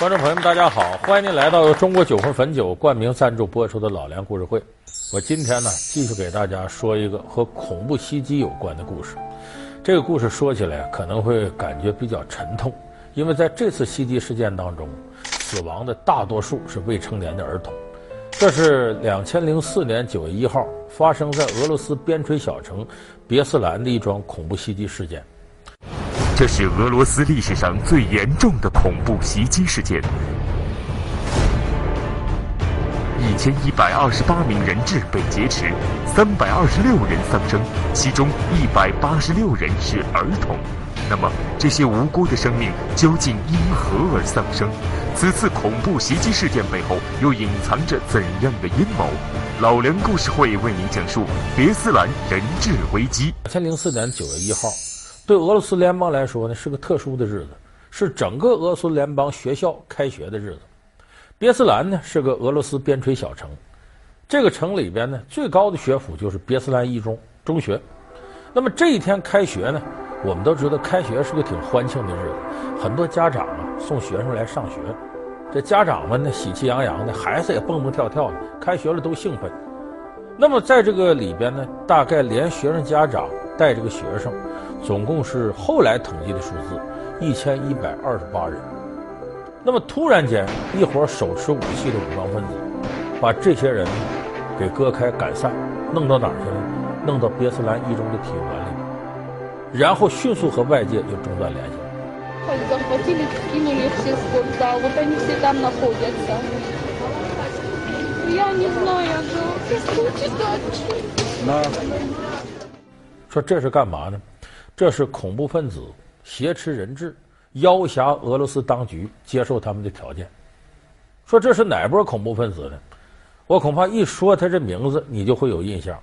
观众朋友们，大家好！欢迎您来到由中国酒魂汾酒冠名赞助播出的《老梁故事会》。我今天呢，继续给大家说一个和恐怖袭击有关的故事。这个故事说起来可能会感觉比较沉痛，因为在这次袭击事件当中，死亡的大多数是未成年的儿童。这是两千零四年九月一号发生在俄罗斯边陲小城别斯兰的一桩恐怖袭击事件。这是俄罗斯历史上最严重的恐怖袭击事件，一千一百二十八名人质被劫持，三百二十六人丧生，其中一百八十六人是儿童。那么，这些无辜的生命究竟因何而丧生？此次恐怖袭击事件背后又隐藏着怎样的阴谋？老梁故事会为您讲述别斯兰人质危机。两千零四年九月一号。对俄罗斯联邦来说呢，是个特殊的日子，是整个俄罗斯联邦学校开学的日子。别斯兰呢是个俄罗斯边陲小城，这个城里边呢最高的学府就是别斯兰一中中学。那么这一天开学呢，我们都知道开学是个挺欢庆的日子，很多家长啊送学生来上学，这家长们呢喜气洋洋的，孩子也蹦蹦跳跳的，开学了都兴奋。那么在这个里边呢，大概连学生家长带这个学生。总共是后来统计的数字，一千一百二十八人。那么突然间，一伙手持武器的武装分子，把这些人给割开赶散，弄到哪儿去了？弄到别斯兰一中的体育馆里，然后迅速和外界就中断联系。说这是干嘛呢？这是恐怖分子挟持人质，要挟俄罗斯当局接受他们的条件。说这是哪波恐怖分子呢？我恐怕一说他这名字，你就会有印象，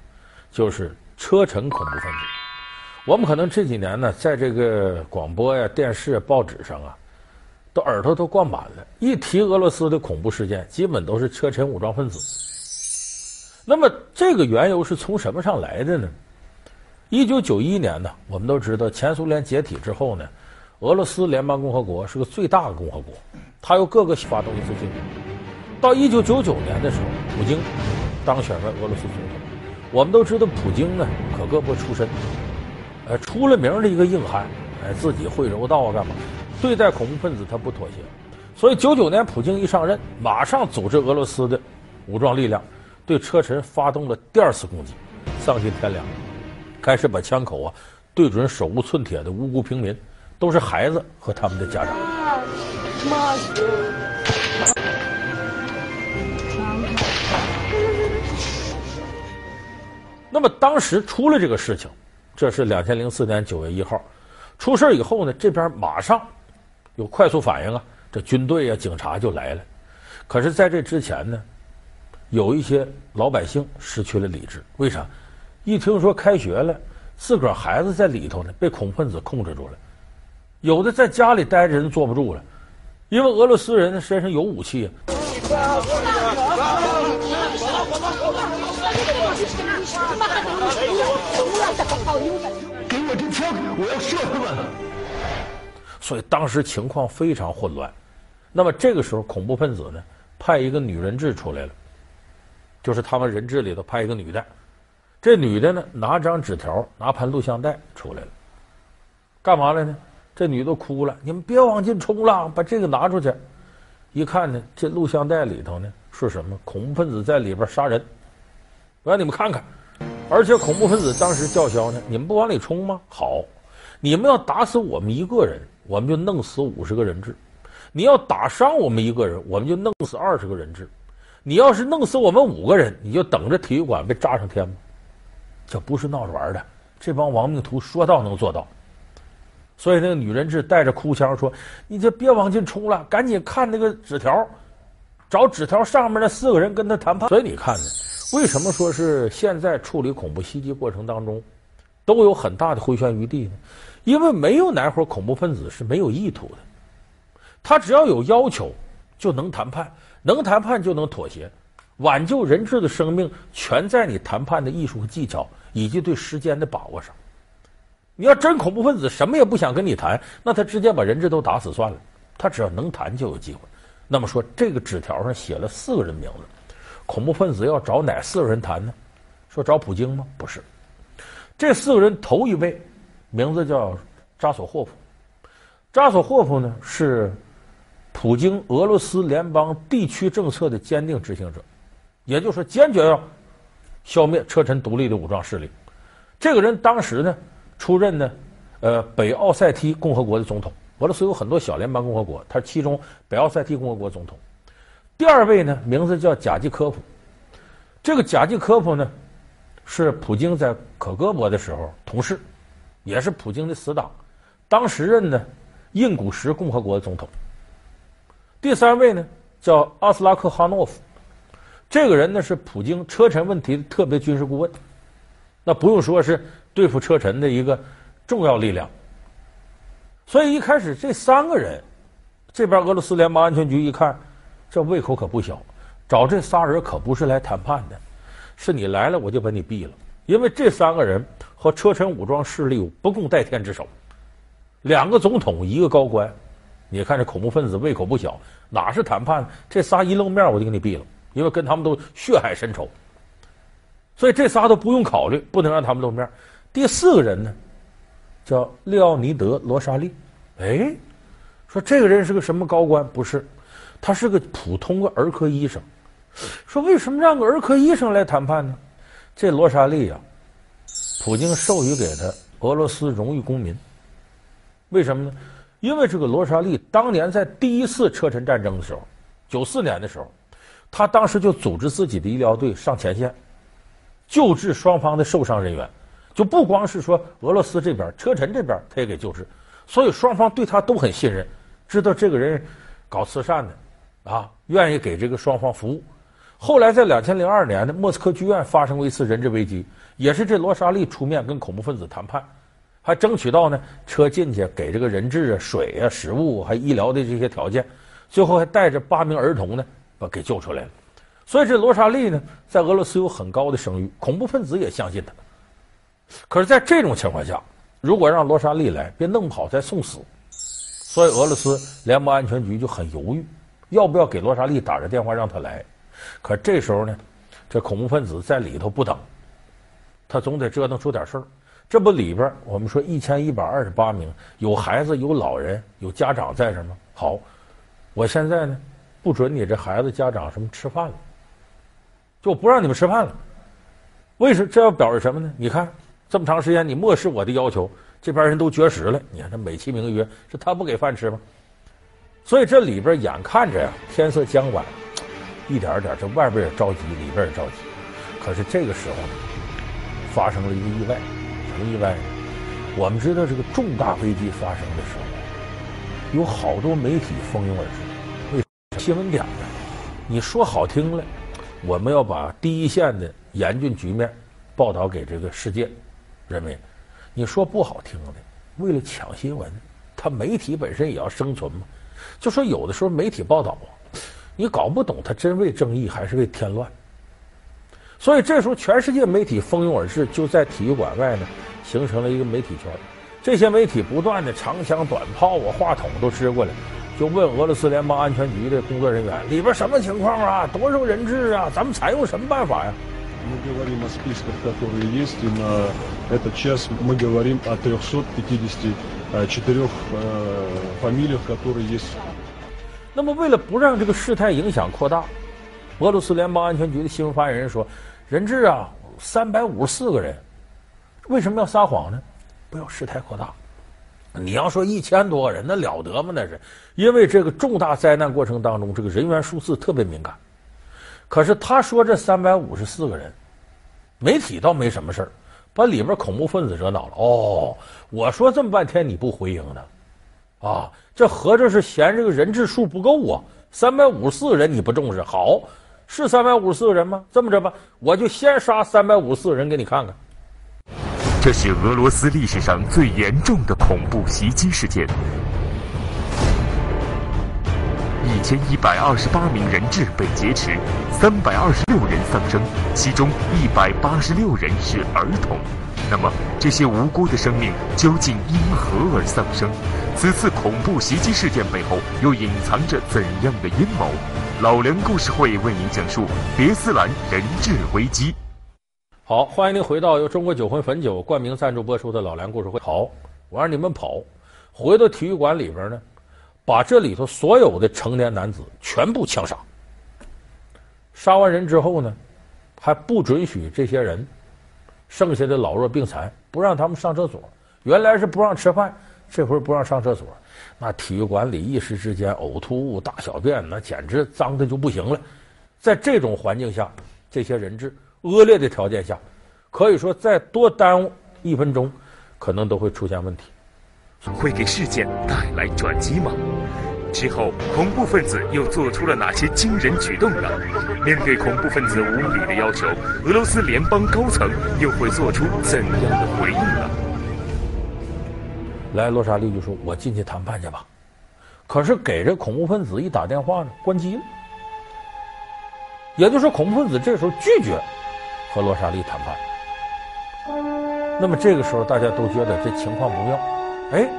就是车臣恐怖分子。我们可能这几年呢，在这个广播呀、电视、报纸上啊，都耳朵都灌满了。一提俄罗斯的恐怖事件，基本都是车臣武装分子。那么这个缘由是从什么上来的呢？一九九一年呢，我们都知道，前苏联解体之后呢，俄罗斯联邦共和国是个最大的共和国，它由各个发动一次进攻。到一九九九年的时候，普京当选为俄罗斯总统。我们都知道，普京呢可胳膊出身，呃，出了名的一个硬汉，哎，自己会柔道啊，干嘛？对待恐怖分子他不妥协，所以九九年普京一上任，马上组织俄罗斯的武装力量对车臣发动了第二次攻击，丧尽天良。开始把枪口啊对准手无寸铁的无辜平民，都是孩子和他们的家长。那么当时出了这个事情，这是两千零四年九月一号，出事以后呢，这边马上有快速反应啊，这军队啊、警察就来了。可是，在这之前呢，有一些老百姓失去了理智，为啥？一听说开学了，自个儿孩子在里头呢，被恐怖分子控制住了。有的在家里待着人坐不住了，因为俄罗斯人身上有武器啊。给我这枪，我要射他们。所以当时情况非常混乱。那么这个时候，恐怖分子呢，派一个女人质出来了，就是他们人质里头派一个女的。这女的呢，拿张纸条，拿盘录像带出来了，干嘛来呢？这女的哭了，你们别往进冲了，把这个拿出去。一看呢，这录像带里头呢是什么？恐怖分子在里边杀人，我让你们看看。而且恐怖分子当时叫嚣呢，你们不往里冲吗？好，你们要打死我们一个人，我们就弄死五十个人质；你要打伤我们一个人，我们就弄死二十个人质；你要是弄死我们五个人，你就等着体育馆被炸上天吧。这不是闹着玩的，这帮亡命徒说到能做到。所以那个女人质带着哭腔说：“你就别往进冲了，赶紧看那个纸条，找纸条上面那四个人跟他谈判。”所以你看呢，为什么说是现在处理恐怖袭击过程当中都有很大的回旋余地呢？因为没有哪伙恐怖分子是没有意图的，他只要有要求就能谈判，能谈判就能妥协。挽救人质的生命，全在你谈判的艺术和技巧，以及对时间的把握上。你要真恐怖分子什么也不想跟你谈，那他直接把人质都打死算了。他只要能谈就有机会。那么说这个纸条上写了四个人名字，恐怖分子要找哪四个人谈呢？说找普京吗？不是，这四个人头一位名字叫扎索霍夫，扎索霍夫呢是普京俄罗斯联邦地区政策的坚定执行者，也就是说坚决要消灭车臣独立的武装势力。这个人当时呢出任呢呃北奥塞梯共和国的总统。俄罗斯有很多小联邦共和国，他是其中北奥塞梯共和国总统。第二位呢，名字叫贾季科夫。这个贾季科夫呢，是普京在可戈博的时候同事，也是普京的死党，当时任呢印古什共和国的总统。第三位呢，叫阿斯拉克哈诺夫。这个人呢，是普京车臣问题的特别军事顾问，那不用说是对付车臣的一个重要力量。所以一开始这三个人，这边俄罗斯联邦安全局一看，这胃口可不小，找这仨人可不是来谈判的，是你来了我就把你毙了。因为这三个人和车臣武装势力有不共戴天之仇，两个总统一个高官，你看这恐怖分子胃口不小，哪是谈判？这仨一露面我就给你毙了，因为跟他们都血海深仇，所以这仨都不用考虑，不能让他们露面。第四个人呢？叫利奥尼德·罗沙利，哎，说这个人是个什么高官？不是，他是个普通的儿科医生。说为什么让个儿科医生来谈判呢？这罗沙利呀，普京授予给他俄罗斯荣誉公民。为什么呢？因为这个罗沙利当年在第一次车臣战争的时候，九四年的时候，他当时就组织自己的医疗队上前线，救治双方的受伤人员。就不光是说俄罗斯这边，车臣这边他也给救治，所以双方对他都很信任，知道这个人搞慈善的，啊，愿意给这个双方服务。后来在两千零二年的莫斯科剧院发生过一次人质危机，也是这罗莎莉出面跟恐怖分子谈判，还争取到呢车进去给这个人质啊、水啊、食物还医疗的这些条件，最后还带着八名儿童呢把给救出来了。所以这罗莎莉呢在俄罗斯有很高的声誉，恐怖分子也相信他。可是，在这种情况下，如果让罗莎莉来，别弄不好再送死。所以，俄罗斯联邦安全局就很犹豫，要不要给罗莎莉打个电话让他来。可这时候呢，这恐怖分子在里头不等，他总得折腾出点事儿。这不里边我们说一千一百二十八名，有孩子、有老人、有家长在这吗？好，我现在呢，不准你这孩子、家长什么吃饭了，就不让你们吃饭了。为什么？这要表示什么呢？你看。这么长时间，你漠视我的要求，这边人都绝食了。你看这美其名曰是他不给饭吃吗？所以这里边眼看着呀，天色将晚，一点点这外边也着急，里边也着急。可是这个时候呢，发生了一个意外，什么意外呢？我们知道这个重大危机发生的时候，有好多媒体蜂拥而至。新闻点呢？你说好听了，我们要把第一线的严峻局面报道给这个世界。认为，你说不好听的，为了抢新闻，他媒体本身也要生存嘛。就说有的时候媒体报道，你搞不懂他真为正义还是为添乱。所以这时候全世界媒体蜂拥而至，就在体育馆外呢，形成了一个媒体圈。这些媒体不断的长枪短炮啊、话筒都支过来，就问俄罗斯联邦安全局的工作人员里边什么情况啊？多少人质啊？咱们采用什么办法呀？那么，为了不让这个事态影响扩大，俄罗斯联邦安全局的新闻发言人说：“人质啊，三百五十四个人，为什么要撒谎呢？不要事态扩大。你要说一千多个人，那了得吗？那是因为这个重大灾难过程当中，这个人员数字特别敏感。”可是他说这三百五十四个人，媒体倒没什么事儿，把里边恐怖分子惹恼了。哦，我说这么半天你不回应呢，啊，这合着是嫌这个人质数不够啊？三百五十四个人你不重视，好，是三百五十四个人吗？这么着吧，我就先杀三百五十四个人给你看看。这是俄罗斯历史上最严重的恐怖袭击事件。一千一百二十八名人质被劫持，三百二十六人丧生，其中一百八十六人是儿童。那么，这些无辜的生命究竟因何而丧生？此次恐怖袭击事件背后又隐藏着怎样的阴谋？老梁故事会为您讲述别斯兰人质危机。好，欢迎您回到由中国酒魂汾酒冠名赞助播出的老梁故事会。好，我让你们跑，回到体育馆里边呢，把这里头所有的成年男子全部枪杀。杀完人之后呢，还不准许这些人，剩下的老弱病残不让他们上厕所。原来是不让吃饭，这回不让上厕所。那体育馆里一时之间呕吐物、大小便，那简直脏的就不行了。在这种环境下，这些人质恶劣的条件下，可以说再多耽误一分钟，可能都会出现问题。会给事件带来转机吗？之后，恐怖分子又做出了哪些惊人举动呢？面对恐怖分子无理的要求，俄罗斯联邦高层又会做出怎样的回应呢？来，罗莎莉就说：“我进去谈判去吧。”可是给这恐怖分子一打电话呢，关机了。也就是说，恐怖分子这时候拒绝和罗莎莉谈判。那么这个时候，大家都觉得这情况不妙。哎，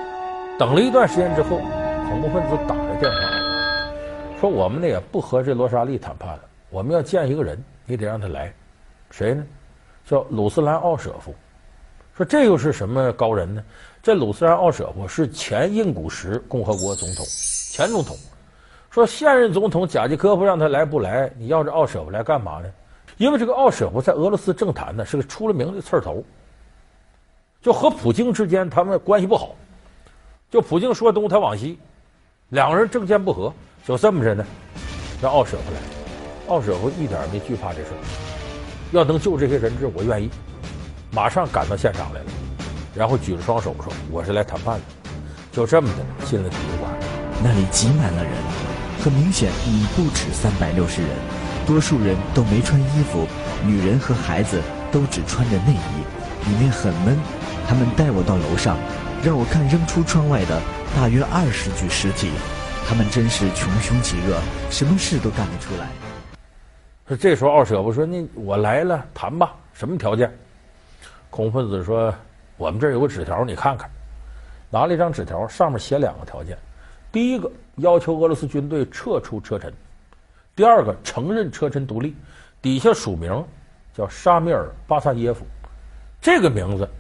等了一段时间之后。恐怖分子打来电话，说我们呢也不和这罗莎莉谈判了，我们要见一个人，你得让他来，谁呢？叫鲁斯兰奥舍夫。说这又是什么高人呢？这鲁斯兰奥舍夫是前印古什共和国总统，前总统。说现任总统贾季科夫让他来不来？你要这奥舍夫来干嘛呢？因为这个奥舍夫在俄罗斯政坛呢是个出了名的刺儿头，就和普京之间他们关系不好，就普京说东他往西。两个人政见不合，就这么着呢，让奥舍夫来。奥舍夫一点没惧怕这事儿，要能救这些人质，我愿意，马上赶到现场来了，然后举着双手说：“我是来谈判的。”就这么的进了体育馆，那里挤满了人，很明显已不止三百六十人，多数人都没穿衣服，女人和孩子都只穿着内衣，里面很闷。他们带我到楼上，让我看扔出窗外的。大约二十具尸体，他们真是穷凶极恶，什么事都干得出来。说这时候奥舍夫说：“你我来了，谈吧，什么条件？”恐怖分子说：“我们这儿有个纸条，你看看。”拿了一张纸条，上面写两个条件：第一个要求俄罗斯军队撤出车臣；第二个承认车臣独立。底下署名叫沙米尔·巴萨耶夫，这个名字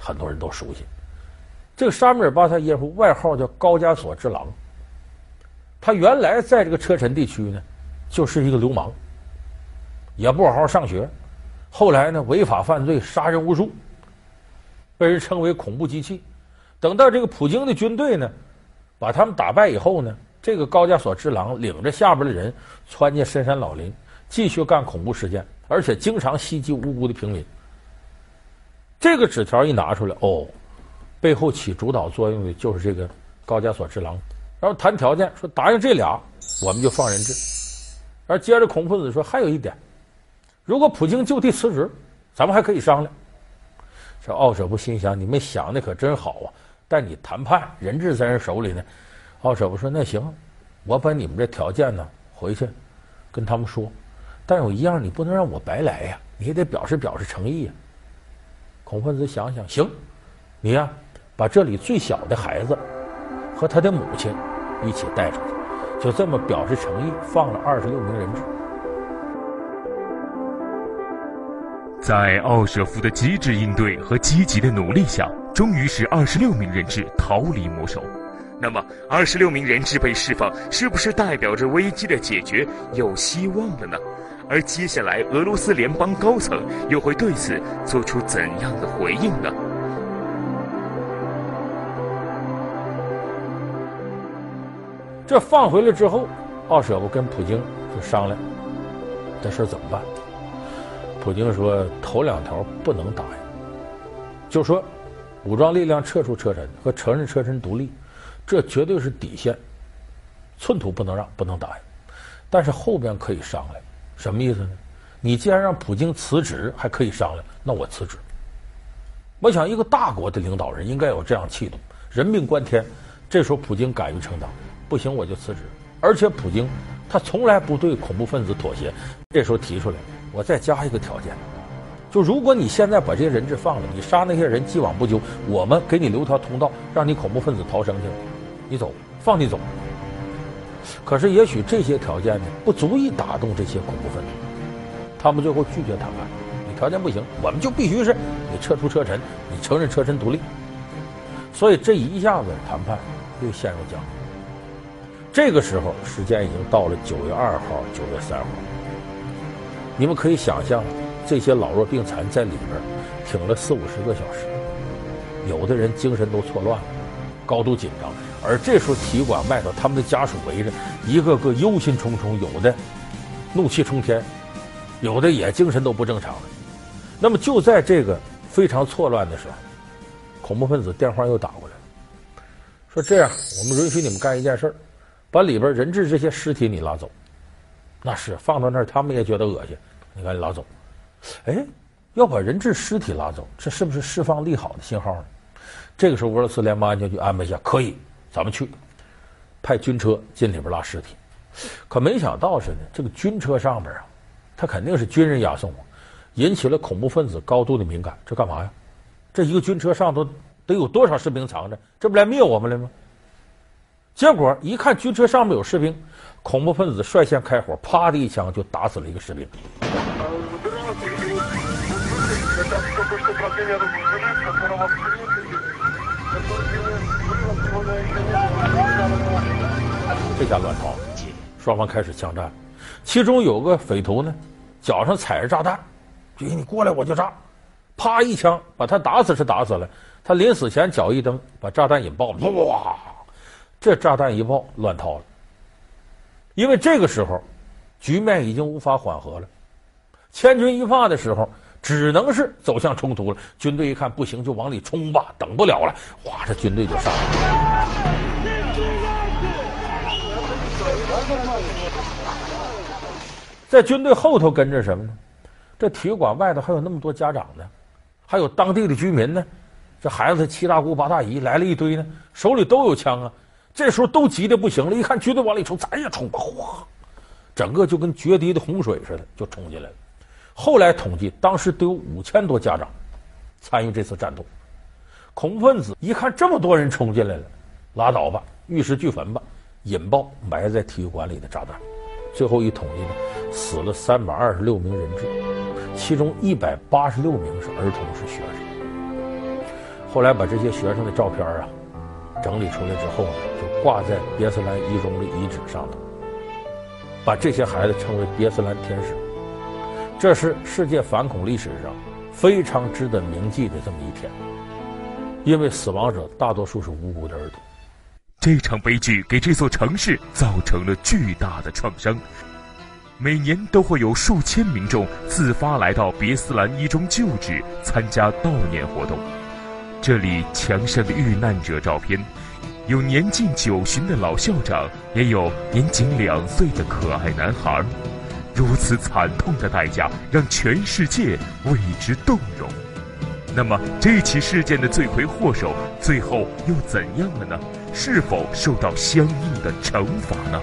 很多人都熟悉。这个沙米尔·巴萨耶夫外号叫高加索之狼。他原来在这个车臣地区呢，就是一个流氓，也不好好上学。后来呢，违法犯罪，杀人无数，被人称为恐怖机器。等到这个普京的军队呢，把他们打败以后呢，这个高加索之狼领着下边的人窜进深山老林，继续干恐怖事件，而且经常袭击无辜的平民。这个纸条一拿出来，哦。背后起主导作用的就是这个高加索之狼，然后谈条件说答应这俩，我们就放人质。而接着恐怖分子说还有一点，如果普京就地辞职，咱们还可以商量。这奥舍夫心想你们想的可真好啊，但你谈判人质在人手里呢。奥舍夫说那行，我把你们这条件呢回去跟他们说，但有一样你不能让我白来呀，你也得表示表示诚意呀。恐怖分子想想行，你呀。把这里最小的孩子和他的母亲一起带出去，就这么表示诚意，放了二十六名人质。在奥舍夫的机智应对和积极的努力下，终于使二十六名人质逃离魔手。那么，二十六名人质被释放，是不是代表着危机的解决有希望了呢？而接下来，俄罗斯联邦高层又会对此做出怎样的回应呢？这放回来之后，奥舍夫跟普京就商量，这事怎么办？普京说：“头两条不能答应，就说武装力量撤出车臣和承认车臣独立，这绝对是底线，寸土不能让，不能答应。但是后边可以商量，什么意思呢？你既然让普京辞职，还可以商量，那我辞职。我想，一个大国的领导人应该有这样气度，人命关天，这时候普京敢于承担。”不行，我就辞职。而且普京他从来不对恐怖分子妥协。这时候提出来，我再加一个条件，就如果你现在把这些人质放了，你杀那些人既往不咎，我们给你留条通道，让你恐怖分子逃生去。你走，放你走。可是也许这些条件呢，不足以打动这些恐怖分子，他们最后拒绝谈判。你条件不行，我们就必须是你撤出车臣，你承认车臣独立。所以这一下子谈判又陷入僵局。这个时候时间已经到了九月二号、九月三号，你们可以想象，这些老弱病残在里边挺了四五十个小时，有的人精神都错乱了，高度紧张。而这时候体育馆外头，他们的家属围着，一个个忧心忡忡，有的怒气冲天，有的也精神都不正常了。那么就在这个非常错乱的时候，恐怖分子电话又打过来，说：“这样，我们允许你们干一件事，把里边人质这些尸体你拉走。那是放到那儿，他们也觉得恶心，你赶紧拉走。哎，要把人质尸体拉走，这是不是释放利好的信号呢？这个时候，俄罗斯联邦安全局安排一下，可以。”咱们去，派军车进里边拉尸体，可没想到是呢，这个军车上边啊，他肯定是军人押送，引起了恐怖分子高度的敏感。这干嘛呀？这一个军车上头得有多少士兵藏着？这不来灭我们了吗？结果一看军车上面有士兵，恐怖分子率先开火，啪的一枪就打死了一个士兵。这下乱套了，双方开始枪战。其中有个匪徒呢，脚上踩着炸弹，就你过来我就炸，啪一枪把他打死是打死了。他临死前脚一蹬，把炸弹引爆了，哇！这炸弹一爆，乱套了。因为这个时候局面已经无法缓和了，千钧一发的时候。只能是走向冲突了。军队一看不行，就往里冲吧，等不了了，哗，这军队就上来了。在军队后头跟着什么呢？这体育馆外头还有那么多家长呢，还有当地的居民呢。这孩子七大姑八大姨来了一堆呢，手里都有枪啊。这时候都急得不行了，一看军队往里冲，咱也冲吧，哗，整个就跟决堤的洪水似的，就冲进来了。后来统计，当时都有五千多家长参与这次战斗。恐怖分子一看这么多人冲进来了，拉倒吧，玉石俱焚吧，引爆埋在体育馆里的炸弹。最后一统计呢，死了三百二十六名人质，其中一百八十六名是儿童，是学生。后来把这些学生的照片啊整理出来之后呢，就挂在别斯兰一中的遗址上头，把这些孩子称为别斯兰天使。这是世界反恐历史上非常值得铭记的这么一天，因为死亡者大多数是无辜的儿童。这场悲剧给这座城市造成了巨大的创伤，每年都会有数千民众自发来到别斯兰一中旧址参加悼念活动。这里墙上的遇难者照片，有年近九旬的老校长，也有年仅两岁的可爱男孩。如此惨痛的代价，让全世界为之动容。那么，这起事件的罪魁祸首最后又怎样了呢？是否受到相应的惩罚呢？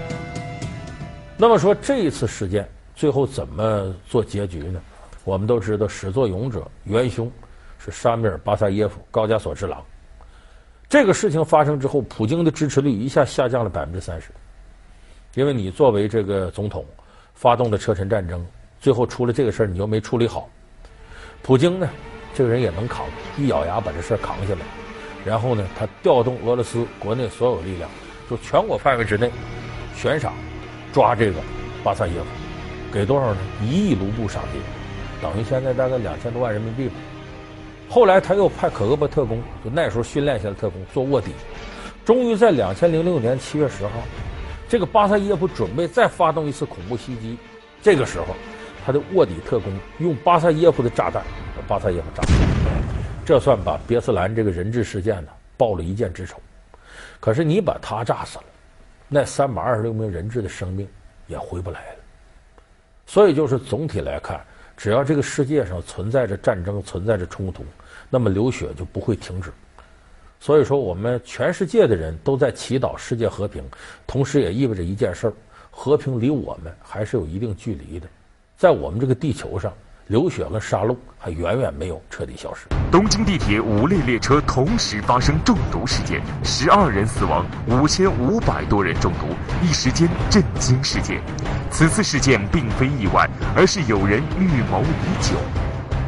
那么说，这一次事件最后怎么做结局呢？我们都知道，始作俑者元凶是沙米尔·巴萨耶夫，高加索之狼。这个事情发生之后，普京的支持率一下下降了百分之三十，因为你作为这个总统。发动了车臣战争，最后出了这个事儿，你又没处理好。普京呢，这个人也能扛，一咬牙把这事儿扛下来。然后呢，他调动俄罗斯国内所有力量，就全国范围之内悬赏抓这个巴萨耶夫，给多少呢？一亿卢布赏金，等于现在大概两千多万人民币吧。后来他又派可格勃特工，就那时候训练下的特工做卧底，终于在两千零六年七月十号。这个巴萨耶夫准备再发动一次恐怖袭击，这个时候，他的卧底特工用巴萨耶夫的炸弹把巴萨耶夫炸死，这算把别斯兰这个人质事件呢报了一箭之仇。可是你把他炸死了，那三百二十六名人质的生命也回不来了。所以就是总体来看，只要这个世界上存在着战争、存在着冲突，那么流血就不会停止。所以说，我们全世界的人都在祈祷世界和平，同时也意味着一件事儿：和平离我们还是有一定距离的。在我们这个地球上，流血和杀戮还远远没有彻底消失。东京地铁五列列车同时发生中毒事件，十二人死亡，五千五百多人中毒，一时间震惊世界。此次事件并非意外，而是有人预谋已久。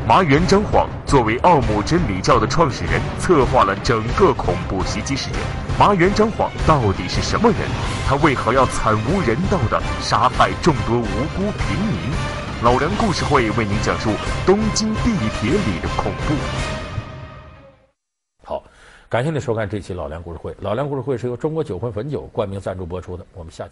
麻原彰晃作为奥姆真理教的创始人，策划了整个恐怖袭击事件。麻原彰晃到底是什么人？他为何要惨无人道地杀害众多无辜平民？老梁故事会为您讲述东京地铁里的恐怖。好，感谢您收看这期老梁故事会。老梁故事会是由中国酒魂汾酒冠名赞助播出的。我们下期。